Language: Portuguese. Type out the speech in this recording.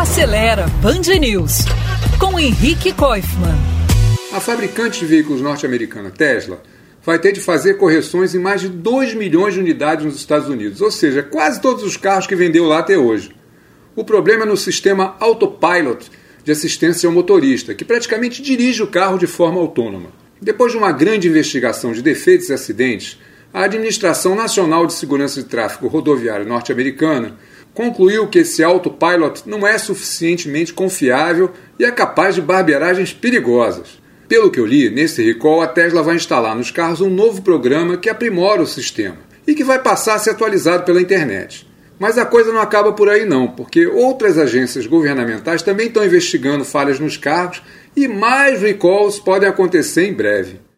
Acelera Band News com Henrique Koifman. A fabricante de veículos norte-americana Tesla vai ter de fazer correções em mais de 2 milhões de unidades nos Estados Unidos, ou seja, quase todos os carros que vendeu lá até hoje. O problema é no sistema Autopilot de assistência ao motorista, que praticamente dirige o carro de forma autônoma. Depois de uma grande investigação de defeitos e acidentes, a Administração Nacional de Segurança de Tráfego Rodoviário norte-americana concluiu que esse autopilot não é suficientemente confiável e é capaz de barbeiragens perigosas. Pelo que eu li, nesse recall a Tesla vai instalar nos carros um novo programa que aprimora o sistema e que vai passar a ser atualizado pela internet. Mas a coisa não acaba por aí não, porque outras agências governamentais também estão investigando falhas nos carros e mais recalls podem acontecer em breve.